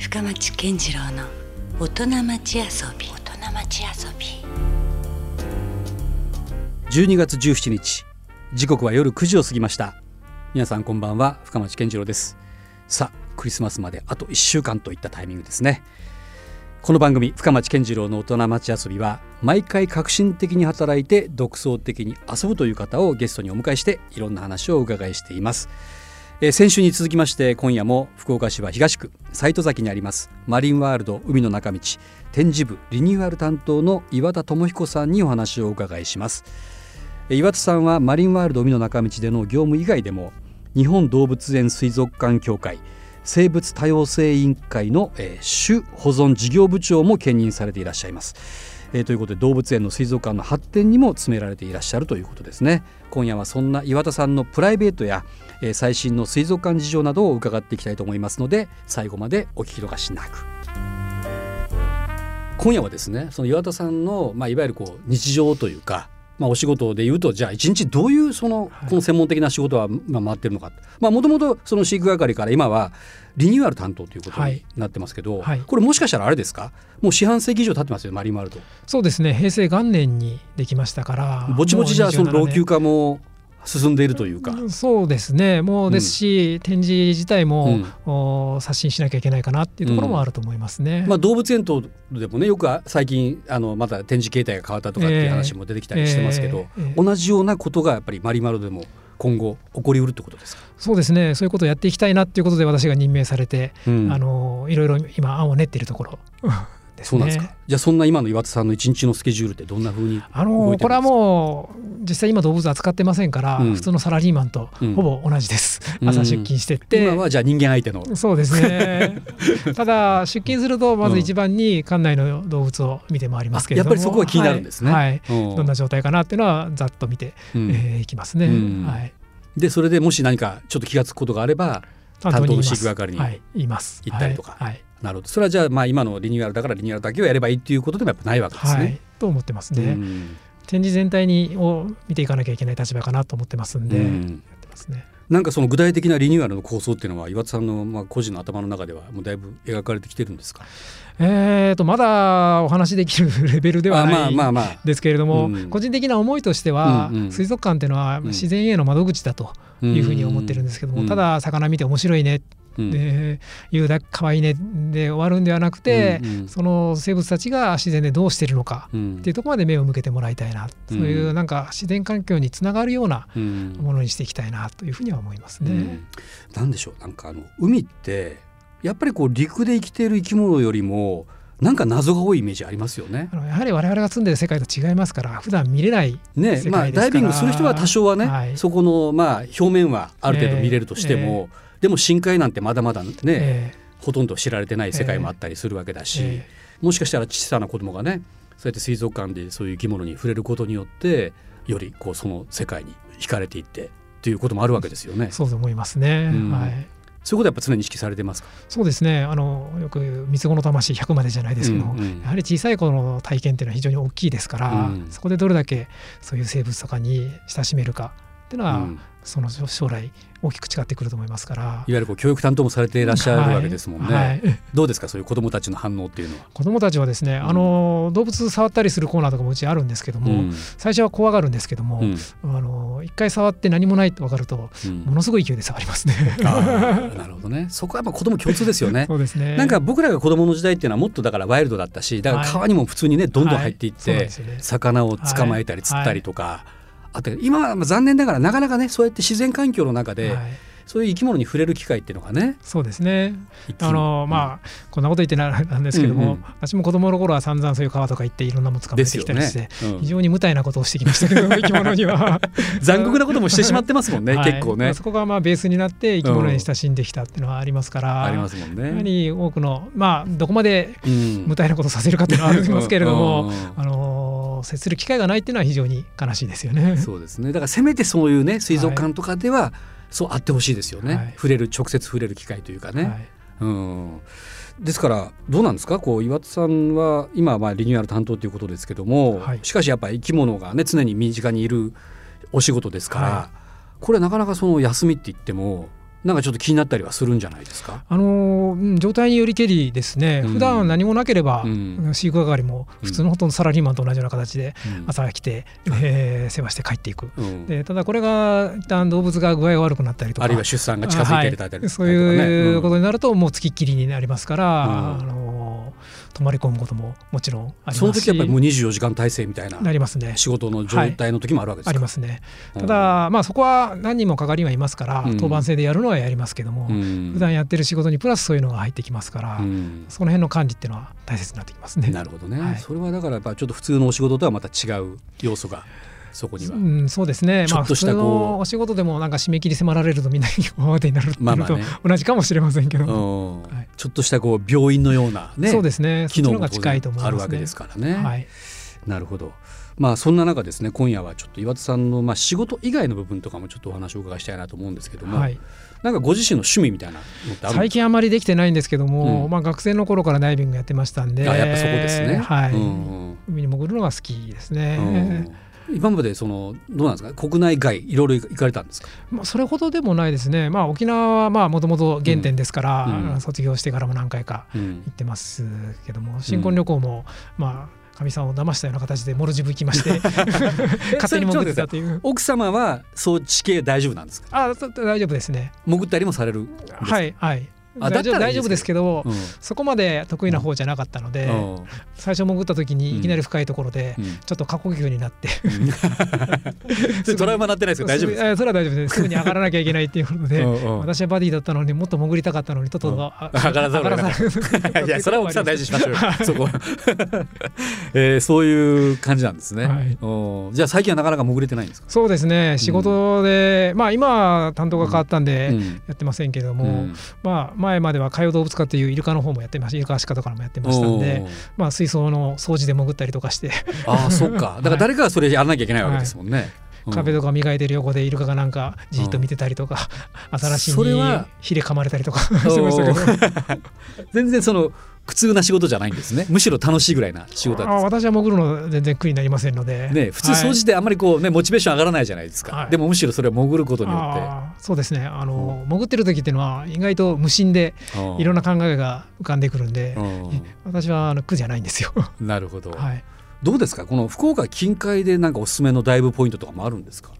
深町健次郎の大人町遊び。大人町遊び。12月17日時刻は夜9時を過ぎました。皆さんこんばんは深町健次郎です。さあクリスマスまであと1週間といったタイミングですね。この番組深町健次郎の大人町遊びは毎回革新的に働いて独創的に遊ぶという方をゲストにお迎えしていろんな話をお伺いしていますえー先週に続きまして今夜も福岡市は東区斎戸崎にありますマリンワールド海の中道展示部リニューアル担当の岩田智彦さんにお話をお伺いしますえー岩田さんはマリンワールド海の中道での業務以外でも日本動物園水族館協会生物多様性委員会の、えー種保存事業部長も兼任されていらっしゃいます。えーということで動物園の水族館の発展にも詰められていらっしゃるということですね今夜はそんな岩田さんのプライベートや、えー最新の水族館事情などを伺っていきたいと思いますので最後までお聞き逃しなく。今夜はですねその岩田さんの、まあ、いわゆるこう日常というかまあ、お仕事でいうとじゃあ一日どういうそのはい。この専門的な仕事はまあ回ってるのか。もともとその飼育係から今はリニューアル担当ということにはい。なってますけど、はい。これもしかしたらあれですか？もう四半世紀以上経ってますよマリンワールドそうですね。平成元年にできましたからぼちぼちじゃあそのもう27老朽化も進んでいるというか、年そうですね。もうですし、展示自体も、お刷新しなきゃいけないかなっていうところもあると思いますね。まあ、動物園等でもねよく最近あのまた展示形態が変わったとかっていう話も出てきたりしてますけど、えーえー同じようなことがやっぱりマリンワールドでも今後起こりうるってことですか、そうですね。そういうことをやっていきたいなっていうことで私が任命されて、うん。あのいろいろ今案を練っているところですね。そうなんですか。じゃあそんな今の岩田さんの一日のスケジュールってどんな風にあのこれはもう実際今動物扱ってませんから、うん普通のサラリーマンとうんほぼ同じです、うん。朝出勤してって、今はじゃあ人間相手の。そうですね。ただ出勤するとまず一番に館内の動物を見て回りますけれども、あやっぱりそこは気になるんですね。はい。はい。うん。どんな状態かなっていうのはざっと見て、うんえーいきますね、うん。はい、でそれでもし何かちょっと気がつくことがあれば担当の飼育係に行ったりとか。はいなるほど。それはじゃあまあ今のリニューアルだからリニューアルだけをやればいいっていうことでもやっぱないわけですはい。ね。と思ってますね、うん。展示全体にを見ていかなきゃいけない立場かなと思ってますんで、やっうんてますね。なんかその具体的なリニューアルの構想っていうのは岩田さんのまあ個人の頭の中ではもうだいぶ描かれてきてるんですか？えー、とまだお話できるレベルではあまないあまあまあ。ですけれども、うん個人的な思いとしては、うんうん。水族館っていうのはうん。自然への窓口だというふうに思ってるんですけども、うん。ただ魚見て面白いねうんでいうだ可愛いねで終わるんではなくて、うんうん。その生物たちが自然でどうしてるのかうん。っていうところまで目を向けてもらいたいな、そういうなんか自然環境につながるようなうん。ものにしていきたいなというふうには思いますね。うん。なんでしょうなんかあの海ってやっぱりこう陸で生きている生き物よりもなんか謎が多いイメージありますよね。あ。のやはり我々が住んでる世界と違いますから普段見れないね世界ですから。まあ、ダイビングする人は多少はね、はい。そこのまあ表面はある程度見れるとしても、でも深海なんてまだまだね、えほとんど知られてない世界もあったりするわけだし、えもしかしたら小さな子供がねそうやって水族館でそういう生き物に触れることによってよりこうその世界に惹かれていってっていうこともあるわけですよね。そうと思いますね。うん。はい。そういうことはやっぱ常に意識されてますか？そうですね。あのよく三つ子の魂100までじゃないですけども、うんうん。やはり小さい頃の体験っていうのは非常に大きいですから、うん。そこでどれだけそういう生物とかに親しめるかっていうのは、うんその将来大きく違ってくると思いますから。いわゆるこう教育担当もされていらっしゃるわけですもんね。はいはい どうですかそういう子供たちの反応っていうのは？子どもたちはですね、あの動物触ったりするコーナーとかもうちあるんですけども、うん最初は怖がるんですけども、うんあの一回触って何もないと分かるとうんものすごい勢いで触りますね。なるほどね。そこはやっぱ子供共通ですよね。そうですね。なんか僕らが子供の時代っていうのはもっとだからワイルドだったしだから川にも普通にねどんどん入っていってね魚を捕まえたり釣ったりとかあって今はまあ残念ながらなかなかねそうやって自然環境の中ではい。そういう生き物に触れる機会っていうのがねそうですね。あのまあこんなこと言ってななんですけども、うんうん。私も子供の頃は散々そういう川とか行っていろんなもの捕まえてきたりして、ね。うん。非常に無体なことをしてきましたけど 生き物には。残酷なこともしてしまってますもんね、はい。結構ね。そこがまあベースになって生き物に親しんできたっていうのはありますから、ありますもんやはね。り多くのまあどこまでうん。無体なことをさせるかっていうのはありますけれども、うん。あの接する機会がないっていうのは非常に悲しいですよね。そうですね。だからせめてそういうね水族館とかでは、そうあってほしいですよね、はい。触れる直接触れる機会というかね。はい。うん。ですからどうなんですか？こう岩田さんは今はまあリニューアル担当ということですけども、はい。しかしやっぱり生き物がね常に身近にいるお仕事ですから、はこれなかなかその休みって言ってもなんかちょっと気になったりはするんじゃないですか？あの状態によりけりですね、うん、普段何もなければ、うん、飼育係も普通のほとんどサラリーマンと同じような形で朝来て、うん、えー、世話して帰っていく、うん、でただこれが一旦動物が具合が悪くなったりとかあるいは出産が近づいてたりとか、ね。はい、そういうことになるともうつきっきりになりますから、あの泊まり込むことももちろんありますし。その時やっぱりもう24時間体制みたいななりますね。仕事の状態の時もあるわけですか、はい、ありますね。ただ、まあそこは何人も係員はいますから、当番制でやるのはやりますけども、うん、普段やってる仕事にプラスそういうのが入ってきますから、うん、その辺の管理っていうのは大切になってきますね。なるほどね、はい、それはだからやっぱちょっと普通のお仕事とはまた違う要素がそこには、うん、そうですね。ちょっとしたこう、お仕事でもなんか締め切り迫られるとみんな慌てになるっていうのと同じかもしれませんけど、はい、ちょっとしたこう病院のようなねそうですね。機能が近いと思います、あるわけですからね。はい、なるほど。まあそんな中ですね今夜はちょっと岩田さんのまあ仕事以外の部分とかもちょっとお話を伺いしたいなと思うんですけども、はい、なんかご自身の趣味みたいな最近あまりできてないんですけども、うん、まあ学生の頃からダイビングやってましたんであやっぱそこですね。はい、うんうん、海に潜るのが好きですね。うん今までそのどうなんですか？国内外いろいろ行かれたんですか、まあ、それほどでもないですね、まあ、沖縄はもともと原点ですから、うん、卒業してからも何回か行ってますけども、うん、新婚旅行も、まあかみさんを騙したような形でモルジブ行きまして 勝手に潜ってたとい。う。奥様はそう地形大丈夫なんですか？あ大丈夫ですね。潜ったりもされるはいはい大丈夫大丈夫ですけど、うん、そこまで得意な方じゃなかったので、うん、最初潜った時にいきなり深いところで、ちょっと過呼吸になって、うん、トラウマなってないですか大丈夫です。それは大丈夫です。すぐに上がらなきゃいけないっていうことで私はバディだったのにもっと潜りたかったのにとっとと上がらざるを得ない。い。やそれは奥さん大事にしましょうよ。そこ、えー、そういう感じなんですね、はい、じゃあ最近はなかなか潜れてないんですか？そうですね。仕事で、まあ今担当が変わったんでやってませんけども、まあ前までは海洋動物科というイルカの方もやってました。イルカアシカとかもやってましたんで、まあ、水槽の掃除で潜ったりとかして。ああそっか。だから誰かがそれやらなきゃいけないわけですもんね。はい。壁とか磨いてる横でイルカがなんかじっと見てたりとか、新しいにひれ噛まれたりとか してましたけど。全然その苦痛な仕事じゃないんですね。むしろ楽しいぐらいな仕事あ私は潜るの全然苦になりませんので、ね、普通掃除ってあんまりこう、ね、モチベーション上がらないじゃないですか、はい、でもむしろそれを潜ることによって。そうですね。あの、うん、潜ってる時っていうのは意外と無心でいろんな考えが浮かんでくるんで私はあの苦じゃないんですよ。なるほど、はい、どうですか？この福岡近海でなんかおすすめのダイブポイントとかもあるんですか？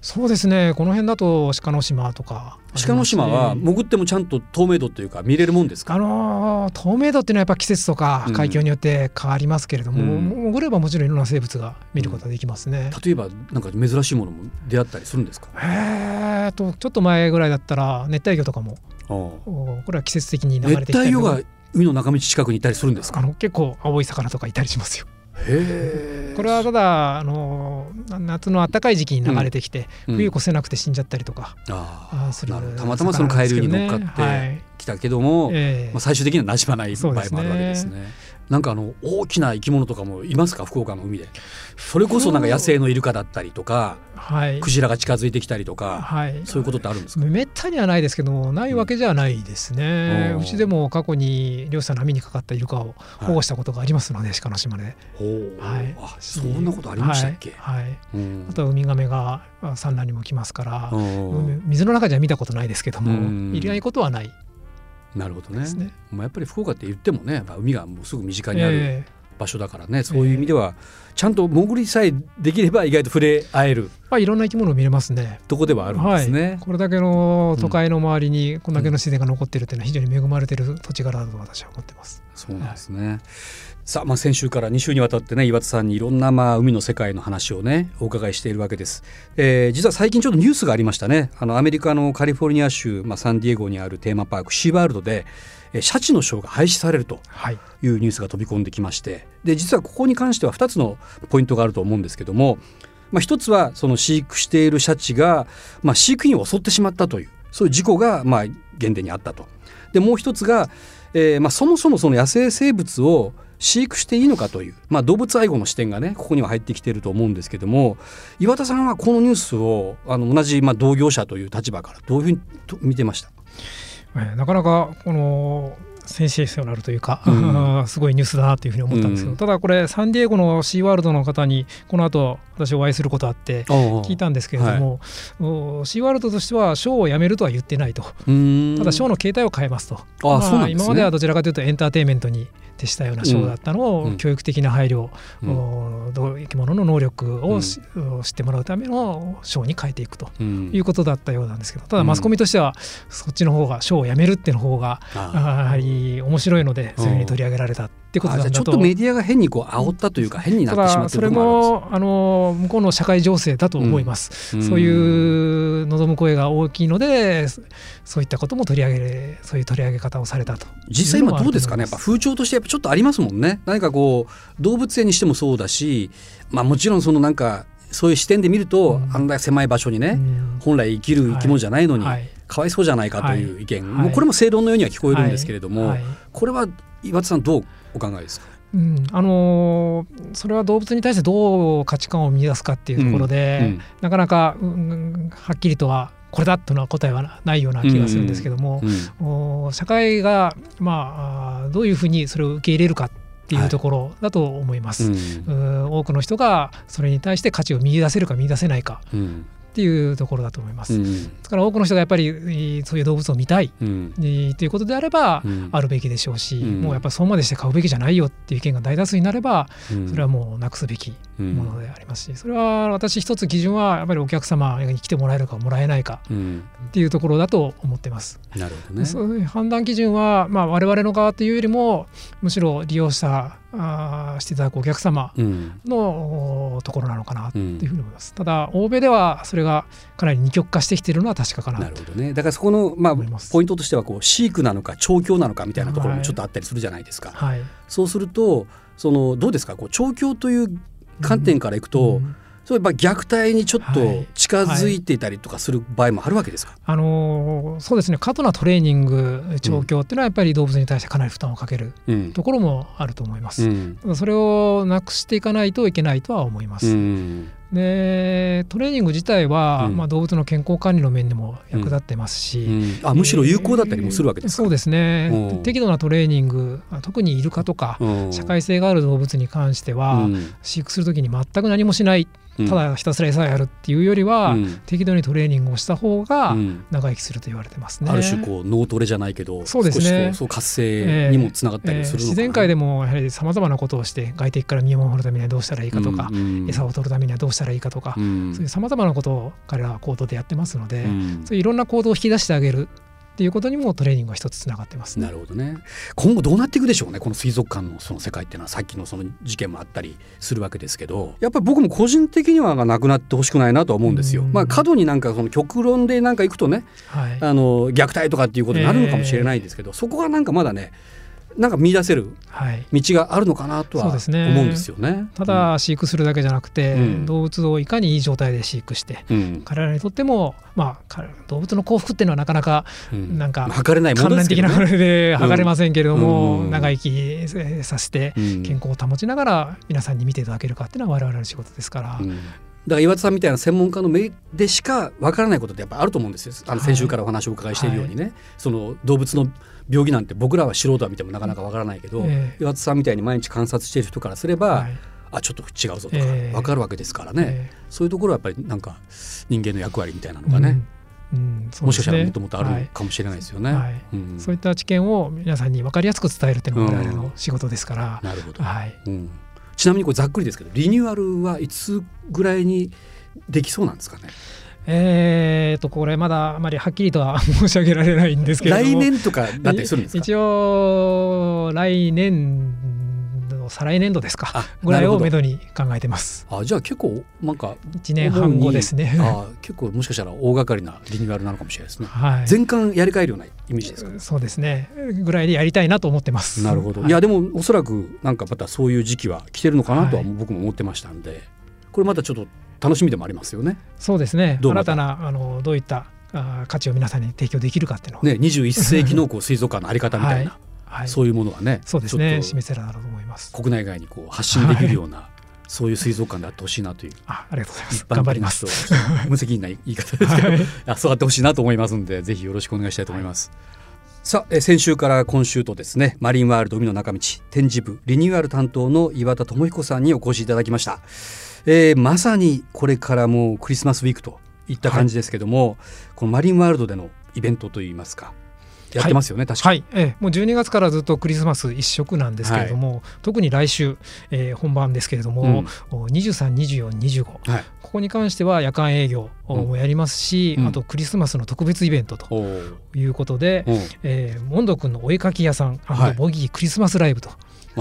そうですね。この辺だと鹿の島とか、ね、鹿の島は潜ってもちゃんと透明度っていうか見れるもんですか？あのー、透明度っていうのはやっぱ季節とか海境によって変わりますけれども、うん、潜ればもちろんいろんな生物が見ることができますね、うん、例えばなんか珍しいものも出会ったりするんですか？えーとちょっと前ぐらいだったら熱帯魚とかもこれは季節的に流れてきた熱帯魚が海の中道近くにいたりするんですか？あの結構青い魚とかいたりしますよこれはただあの夏の暖かい時期に流れてきて、うん、冬越せなくて死んじゃったりとか、あするたまたまその海流に乗っかってきたけども、はいまあ、最終的にはなじまない場合もあるわけですね。なんかあの大きな生き物とかもいますか？福岡の海で。それこそなんか野生のイルカだったりとか、はい、クジラが近づいてきたりとか、はい、そういうことってあるんですか？めったにはないですけどないわけじゃないですね、うん、うちでも過去に漁師さんの網にかかったイルカを保護したことがありますので、はい、鹿の島で、はい、あそんなことありましたっけ、はい、はい、うん、あとはウミガメが産卵にも来ますから水の中じゃ見たことないですけども、いないことはないなるほどね。ねまあ、やっぱり福岡って言ってもね、まあ、海がもうすぐ身近にある場所だからね、えー、そういう意味ではちゃんと潜りさえできれば意外と触れ合える。まあ、いろんな生き物を見れますね。とこではあるんですね、はい、これだけの都会の周りにこんだけの自然が残っているというのは非常に恵まれている土地柄だと私は思ってます。そうなんですね。はいさあ、まあ、先週から2週にわたってね岩田さんにいろんなまあ海の世界の話をねお伺いしているわけです、えー、実は最近ちょっとニュースがありましたねあのアメリカのカリフォルニア州、まあ、サンディエゴにあるテーマパークシーワールドでシャチのショーが廃止されるというニュースが飛び込んできましてで実はここに関しては2つのポイントがあると思うんですけども、まあ、1つはその飼育しているシャチが、まあ、飼育員を襲ってしまったというそういう事故がまあ原点にあったと。でもう1つが、えーまあ、そもそもその野生生物を飼育していいのかという、まあ、動物愛護の視点がねここには入ってきていると思うんですけども岩田さんはこのニュースをあの同じまあ同業者という立場からどういうふうに見てました？なかなかこのセンセーショナルというか、うん、すごいニュースだなというふうに思ったんですけど、うん、ただこれサンディエゴのシーワールドの方にこの後私お会いすることあって聞いたんですけれども、はい、シーワールドとしてはショーをやめるとは言ってないと。ただショーの形態を変えますと。あ、まあ、今まではどちらかというとエンターテインメントに徹したようなショーだったのを、うん、教育的な配慮、うん、生き物の能力を、うん、知ってもらうためのショーに変えていくということだったようなんですけどただマスコミとしてはそっちの方がショーをやめるっていうの方がやはり面白いのでそういうふうに取り上げられたってことだと。ちょっとメディアが変にこう煽ったというか変になってしまってそれもあの向こうの社会情勢だと思います、そういう望む声が大きいのでそういったことも取り上げそういう取り上げ方をされたと。実際今どうですかね？やっぱ風潮としてやっぱちょっとありますもんね。何かこう動物園にしてもそうだしまあもちろんそのなんかそういう視点で見ると、うん、あんな狭い場所にね、うん、本来生きる生き物じゃないのに、はい、かわいそうじゃないかという意見、はい、もうこれも正論のようには聞こえるんですけれども、はい、これは岩田さんどうお考えですか？うん、あのー、それは動物に対してどう価値観を見出すかっていうところで、うんうん、なかなか、うん、はっきりとはこれだというのは答えはないような気がするんですけども、うんうん、社会が、まあ、どういうふうにそれを受け入れるかっていうところだと思います、はいうん、多くの人がそれに対して価値を見出せるか見出せないか、っていうところだと思います。うん、ですから多くの人がやっぱりそういう動物を見たい、うん、ということであれば、あるべきでしょうし、うん、もうやっぱりそこまでして買うべきじゃないよっていう意見が大多数になれば、それはもうなくすべきものでありますしそれは私一つ基準はやっぱりお客様に来てもらえるかもらえないかっていうところだと思ってます。なるほどね、そういう判断基準は、まあ、我々の側というよりもむしろ利用者あしていただくお客様の、うん、ところなのかなというふうに思います、うん、ただ欧米ではそれがかなり二極化してきているのは確かかななるほどね。だからそこの、まあ、ポイントとしてはこう飼育なのか調教なのかみたいなところもちょっとあったりするじゃないですか、はい、そうするとそのどうですか？こう調教という観点からいくと、うんそういえば虐待にちょっと近づいていたりとかする場合もあるわけですか、はい。はい、あのそうですね。過度なトレーニング調教っていうのはやっぱり動物に対してかなり負担をかけるところもあると思います、うん、それをなくしていかないといけないとは思います、うんでトレーニング自体は、うん、まあ、動物の健康管理の面でも役立ってますし、うん。うん、あむしろ有効だったりもするわけですか、えー、そうですね。適度なトレーニング特にイルカとか社会性がある動物に関しては、飼育する時に全く何もしないただひたすら餌をやるっていうよりは、うん、適度にトレーニングをした方が長生きすると言われてますね。ある種こう脳トレじゃないけどそうですね。そう活性にもつながったりする、えーえー、自然界でもやはりさまざまなことをして外敵から身を守るためにはどうしたらいいかとか、餌を取るためにはどうしたらいいかとか、うん、そういうさまざまなことを彼らは行動でやってますので、うん、そういういろんな行動を引き出してあげるっていうことにもトレーニングが一つつながってます、ね、なるほどね。今後どうなっていくでしょうねこの水族館のその世界っていうのは。さっきのその事件もあったりするわけですけどやっぱり僕も個人的にはなくなってほしくないなとは思うんですよ。まあ過度になんかその極論でなんかいくとね、はい、あの虐待とかっていうことになるのかもしれないんですけど、えー、そこがなんかまだねなんか見出せる道があるのかなとは思うんですよね。ねただ飼育するだけじゃなくて、うん、動物をいかにいい状態で飼育して、うん、彼らにとっても、まあ、動物の幸福っていうのはなかなか、なんか、測れないものですけど、ね、的なもので測れませんけれども、長生きさせて健康を保ちながら皆さんに見ていただけるかっていうのは我々の仕事ですから。だから岩田さんみたいな専門家の目でしかわからないことってやっぱあると思うんですよ。あの先週からお話をお伺いしているようにね、はい、その動物の病気なんて僕らは素人は見てもなかなかわからないけど、えー、岩田さんみたいに毎日観察している人からすれば、はい、あちょっと違うぞとか分かるわけですからね、えー、そういうところはやっぱりなんか人間の役割みたいなのがね、うん。うん。ね、もしかしたらもっともっとあるかもしれないですよね、はい。うん、そういった知見を皆さんに分かりやすく伝えるっていうのが我々の仕事ですから、なるほど、はい。うんちなみにこれざっくりですけどリニューアルはいつぐらいにできそうなんですかね？えーとこれまだあまりはっきりとは申し上げられないんですけど 来年とかだってするんですか？一応来年再来年度ですかぐらいをめど。に考えてます。あじゃあ結構なんか1年半後ですね。あ結構もしかしたら大掛かりなリニューアルなのかもしれないですね、はい、全館やり替えるようなイメージですか、そうですね。ぐらいでやりたいなと思ってます。なるほど、はい、いやでもおそらくなんかまたそういう時期は来てるのかなとは僕も思ってましたんで、これまたちょっと楽しみでもありますよね。そうですね。新たなあのどういったあ価値を皆さんに提供できるかっていうのね、21世紀のこう水族館のあり方みたいな、はい、そういうものはね、そうですね、示せらだと思います。国内外にこう発信できるような、はい、そういう水族館であってほしいなという。あ、ありがとうございます。頑張ります。無責任な言い方ですけど、はい、あそうあってほしいなと思いますんで、ぜひよろしくお願いしたいと思います。さあ先週から今週とですねマリンワールド海の中道展示部リニューアル担当の岩田智彦さんにお越しいただきました、えー、まさにこれからもうクリスマスウィークといった感じですけども、はい、このマリンワールドでのイベントといいますかやってますよね、はい、確かに、はい。ええ、もう12月からずっとクリスマス一色なんですけれども、はい、特に来週、えー、本番ですけれども、うん、232425、はい、ここに関しては夜間営業もやりますし、うん、あとクリスマスの特別イベントということで、うん、えー、モンド君のお絵描き屋さんボギークリスマスライブと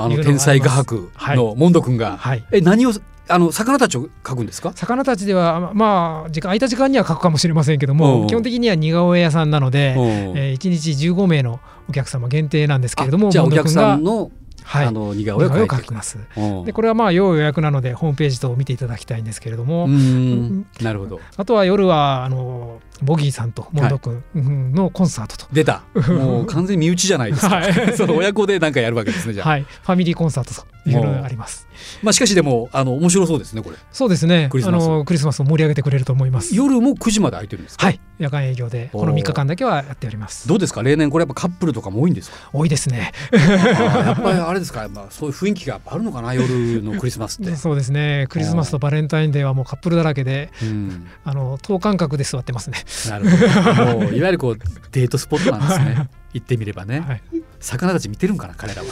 あの天才画伯のモンド君が、はい、え何をあの魚たちを描くんですか？魚たちではまあ時間空いた時間には描くかもしれませんけども、基本的には似顔絵屋さんなので、えー、1日15名のお客様限定なんですけれどもじゃあお客さんのはい、あの似顔絵を描きます。でこれはまあ要予約なのでホームページと見ていただきたいんですけれども、なるほど。あとは夜はあのボギーさんとモンド君のコンサートと、出た。もう完全身内じゃないですか。はい、その親子でなんかやるわけですねじゃあ。はい、ファミリーコンサートというのがあります。まあしかしでもあの面白そうですねこれ。そうですね。あのクリスマスを盛り上げてくれると思います。夜も9時まで空いてるんですか？はい、夜間営業でこの3日間だけはやっております。どうですか？例年これやっぱカップルとかも多いんですか？多いですね。やっぱりあれですか？まあそういう雰囲気があるのかな？夜のクリスマスって。そうですね。クリスマスとバレンタインデーはもうカップルだらけで、うん、あの等間隔で座ってますね。なるほど。もういわゆるこうデートスポットなんですね。行ってみればね、はい、魚たち見てるんかな彼らは。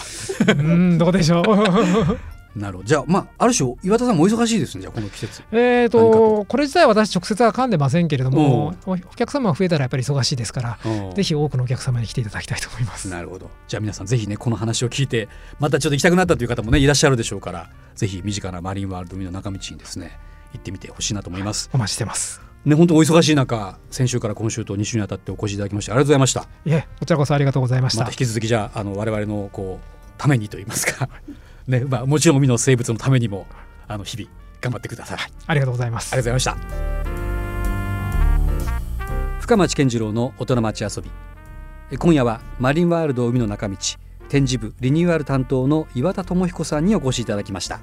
うんどうでしょう？なるほど。じゃあまあある種岩田さんもお忙しいですねじゃあこの季節。えっ、とこれ自体は私直接は噛んでませんけれどもお客様が増えたらやっぱり忙しいですからぜひ多くのお客様に来ていただきたいと思います。なるほど。じゃあ皆さんぜひねこの話を聞いてまたちょっと行きたくなったという方もねいらっしゃるでしょうからぜひ身近なマリンワールド海の中道にですね行ってみてほしいなと思います、お待ちしてますね、本当お忙しい中先週から今週と2週にあたってお越しいただきましてありがとうございました。いえこちらこそありがとうございました。また引き続きじゃああの我々のこうためにと言いますか ねまあ、もちろん海の生物のためにもあの日々頑張ってください、はい、ありがとうございます。ありがとうございました。深町健次郎の大人町遊び。今夜はマリンワールド海の中道展示部リニューアル担当の岩田智彦さんにお越しいただきました。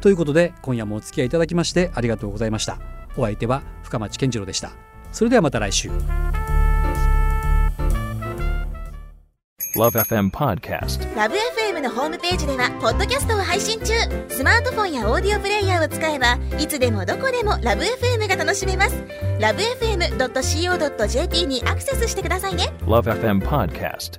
ということで今夜もお付き合いいただきましてありがとうございましたお相手は深町健次郎でした。それではまた来週。LoveFM Podcast LoveFM のホームページではポッドキャストを配信中。スマートフォンやオーディオプレイヤーを使えばいつでもどこでも LoveFM が楽しめます。LoveFM.co.jp にアクセスしてくださいね。LoveFM Podcast